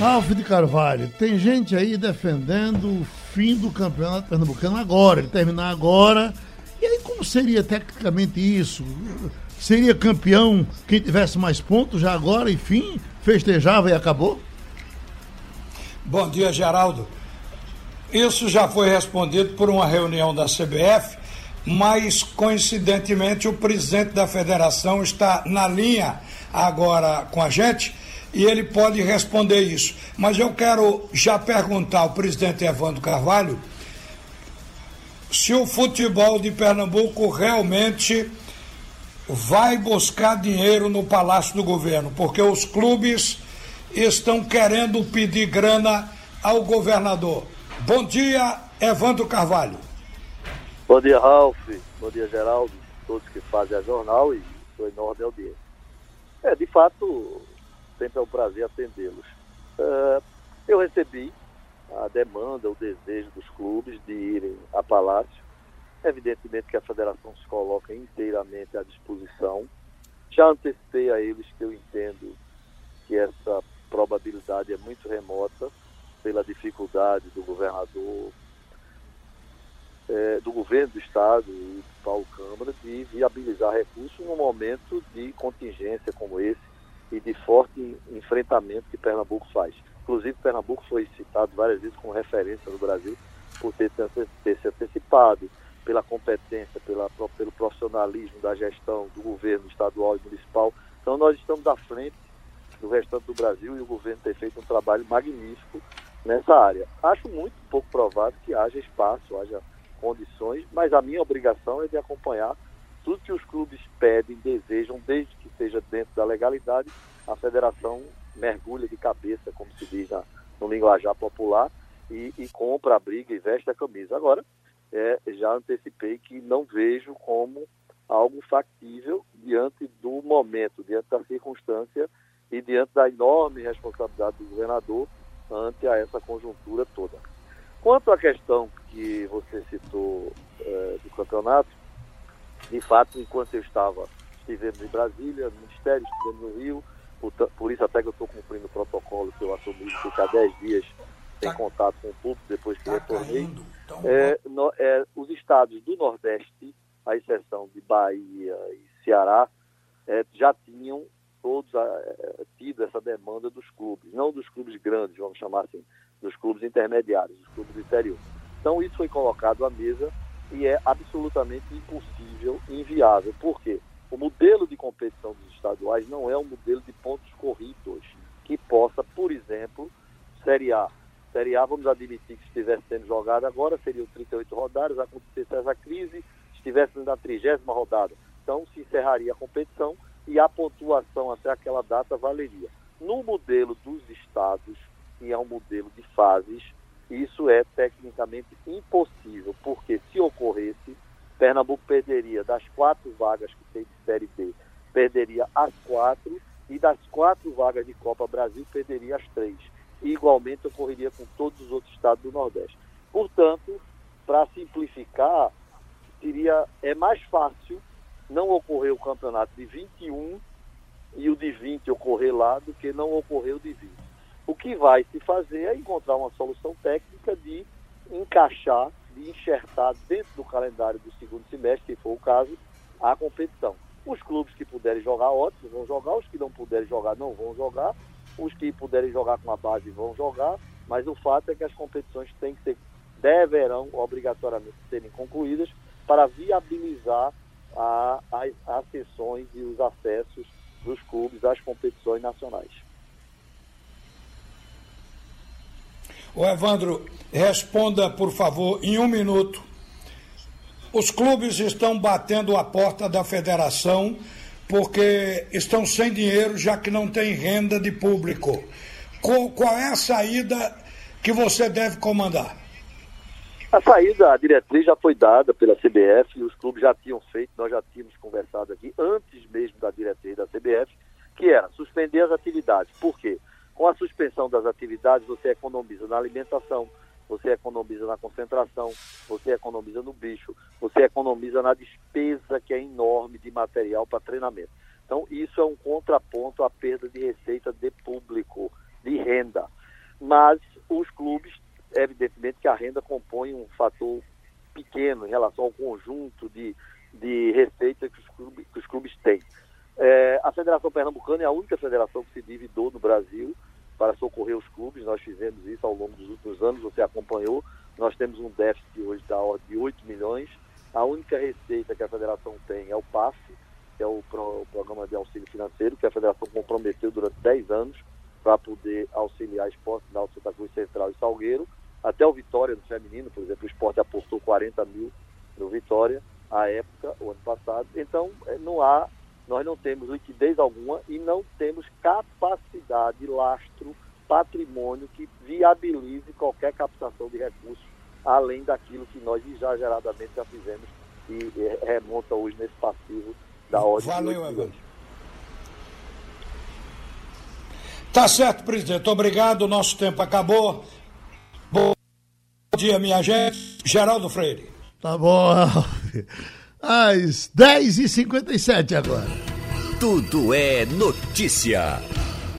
Alfred de Carvalho, tem gente aí defendendo o fim do campeonato pernambucano agora, ele terminar agora. E aí como seria tecnicamente isso? Seria campeão quem tivesse mais pontos já agora, enfim, festejava e acabou? Bom dia, Geraldo. Isso já foi respondido por uma reunião da CBF, mas coincidentemente o presidente da federação está na linha agora com a gente e ele pode responder isso. Mas eu quero já perguntar ao presidente Evandro Carvalho se o futebol de Pernambuco realmente vai buscar dinheiro no Palácio do Governo, porque os clubes estão querendo pedir grana ao governador. Bom dia, Evandro Carvalho. Bom dia, Ralf. Bom dia, Geraldo. Todos que fazem a jornal e sua enorme audiência. É, de fato, sempre é um prazer atendê-los. Uh, eu recebi a demanda, o desejo dos clubes de irem a Palácio. Evidentemente que a federação se coloca inteiramente à disposição. Já antecipei a eles que eu entendo que essa probabilidade é muito remota pela dificuldade do governador, é, do governo do estado e do Paulo Câmara de viabilizar recursos num momento de contingência como esse e de forte enfrentamento que Pernambuco faz. Inclusive, Pernambuco foi citado várias vezes como referência no Brasil por ter, ter se antecipado, pela competência, pela, pelo profissionalismo da gestão do governo estadual e municipal. Então, nós estamos à frente do restante do Brasil e o governo tem feito um trabalho magnífico nessa área. Acho muito pouco provável que haja espaço, haja condições, mas a minha obrigação é de acompanhar tudo que os clubes pedem, desejam, desde que seja dentro da legalidade, a federação mergulha de cabeça, como se diz na, no linguajar popular, e, e, compra a briga e veste a camisa. Agora, é, já antecipei que não vejo como algo factível diante do momento, diante da circunstância e diante da enorme responsabilidade do governador ante a essa conjuntura toda. Quanto à questão que você citou é, do campeonato, de fato, enquanto eu estava, estivemos em Brasília, no Ministério, estivemos no Rio, por, por isso até que eu estou cumprindo o protocolo que eu assumi ficar 10 dias sem tá, contato com o público depois que tá retornei. Então, é, no, é, os estados do Nordeste, à exceção de Bahia e Ceará, é, já tinham todos é, tido essa demanda dos clubes, não dos clubes grandes, vamos chamar assim, dos clubes intermediários, dos clubes do interior. Então isso foi colocado à mesa e é absolutamente impossível, inviável. Por quê? O modelo de competição dos estaduais não é um modelo de pontos corridos que possa, por exemplo, Série A. Série A, vamos admitir que estivesse sendo jogada agora, seriam 38 rodadas, acontecesse essa crise, estivéssemos na trigésima rodada. Então se encerraria a competição e a pontuação até aquela data valeria. No modelo dos estados, que é um modelo de fases, isso é tecnicamente impossível, porque se ocorresse, Pernambuco perderia das quatro vagas que tem Série B, perderia as quatro, e das quatro vagas de Copa Brasil, perderia as três. E igualmente ocorreria com todos os outros estados do Nordeste. Portanto, para simplificar, seria, é mais fácil não ocorrer o campeonato de 21 e o de 20 ocorrer lá do que não ocorrer o de 20. O que vai se fazer é encontrar uma solução técnica de encaixar, de enxertar dentro do calendário do segundo semestre, se for o caso, a competição. Os clubes que puderem jogar, ótimo, vão jogar. Os que não puderem jogar, não vão jogar. Os que puderem jogar com a base, vão jogar. Mas o fato é que as competições têm que ser, deverão obrigatoriamente serem concluídas para viabilizar a, as, sessões e os acessos dos clubes às competições nacionais. O Evandro, responda, por favor, em um minuto. Os clubes estão batendo a porta da federação porque estão sem dinheiro, já que não tem renda de público. Qual é a saída que você deve comandar? A saída, a diretriz já foi dada pela CBF, os clubes já tinham feito, nós já tínhamos conversado aqui antes mesmo da diretriz da CBF, que era suspender as atividades. Por quê? Com a suspensão das atividades, você economiza na alimentação, você economiza na concentração, você economiza no bicho, você economiza na despesa que é enorme de material para treinamento. Então, isso é um contraponto à perda de receita de público, de renda. mas os clubes, evidentemente que a renda compõe um fator pequeno em relação ao conjunto de, de receita que os clubes, que os clubes têm. É, a Federação Pernambucana é a única federação que se endividou no Brasil para socorrer os clubes. Nós fizemos isso ao longo dos últimos anos, você acompanhou. Nós temos um déficit hoje da ordem de 8 milhões. A única receita que a federação tem é o PAF, que é o, pro, o Programa de Auxílio Financeiro, que a federação comprometeu durante 10 anos para poder auxiliar esporte na Santa Cruz Central e Salgueiro. Até o Vitória no feminino, por exemplo, o esporte apostou 40 mil no Vitória, à época, o ano passado. Então, é, não há, nós não temos liquidez alguma e não temos capacidade, lastro, patrimônio que viabilize qualquer captação de recursos, além daquilo que nós exageradamente já fizemos e remonta hoje nesse passivo da ordem Valeu, Evan. Tá certo, presidente. Obrigado. Nosso tempo acabou. Bom dia, minha gente. Geraldo Freire. Tá bom, Às 10h57 agora. Tudo é notícia.